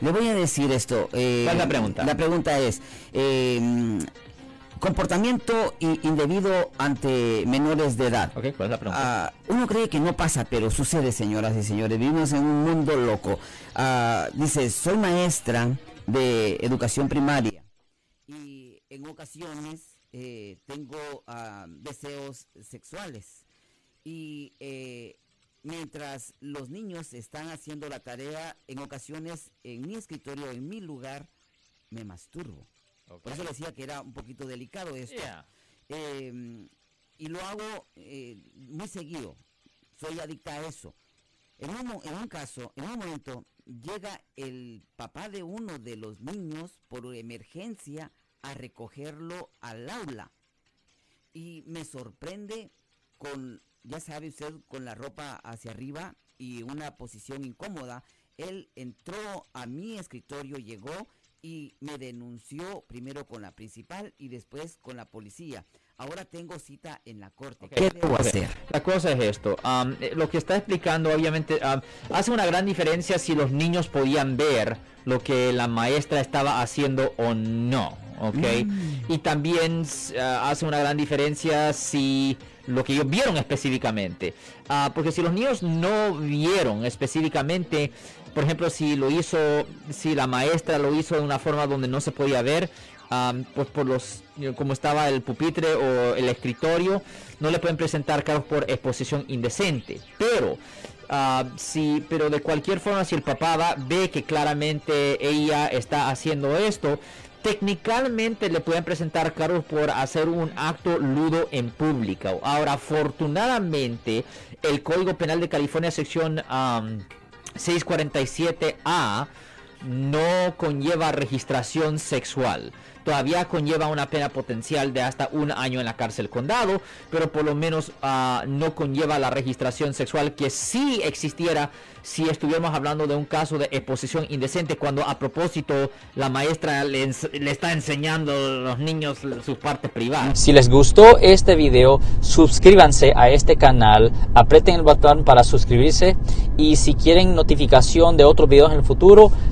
Le voy a decir esto. Eh, ¿Cuál es la pregunta? La pregunta es, eh, comportamiento indebido ante menores de edad. ¿cuál es la pregunta? Ah, uno cree que no pasa, pero sucede, señoras y señores. Vivimos en un mundo loco. Ah, dice, soy maestra de educación primaria y en ocasiones eh, tengo ah, deseos sexuales. Y eh, mientras los niños están haciendo la tarea, en ocasiones en mi escritorio, en mi lugar, me masturbo. Por eso decía que era un poquito delicado esto. Em, y lo hago eh, muy seguido. Soy adicta a eso. En un, en un caso, en un momento, llega el papá de uno de los niños por emergencia a recogerlo al aula. Y me sorprende con, ya sabe usted, con la ropa hacia arriba y una posición incómoda. Él entró a mi escritorio, llegó y me denunció primero con la principal y después con la policía. Ahora tengo cita en la corte. ¿Qué debo hacer? La cosa es esto. Eh, lo que está explicando, obviamente, hace una gran diferencia si los niños podían ver lo que la maestra estaba haciendo o no. ¿Ok? Mm. Y también ah, hace una gran diferencia si lo que ellos vieron específicamente. Ah, porque si los niños no vieron específicamente por ejemplo, si lo hizo, si la maestra lo hizo de una forma donde no se podía ver, pues por los, como estaba el pupitre o el escritorio, no le pueden presentar cargos por exposición indecente. Pero, si, pero de cualquier forma, si el papá va, ve que claramente ella está haciendo esto, técnicamente le pueden presentar cargos por hacer un acto ludo en público. Ahora, afortunadamente, el Código Penal de California, sección 647A no conlleva registración sexual. Todavía conlleva una pena potencial de hasta un año en la cárcel condado, pero por lo menos ah, no conlleva la registración sexual que sí existiera si estuviéramos hablando de un caso de exposición indecente, cuando a propósito la maestra le, está enseñando a los niños sus partes privadas. Si les gustó este video, suscríbanse a este canal, aprieten el botón para suscribirse y si quieren notificación de otros videos en el futuro,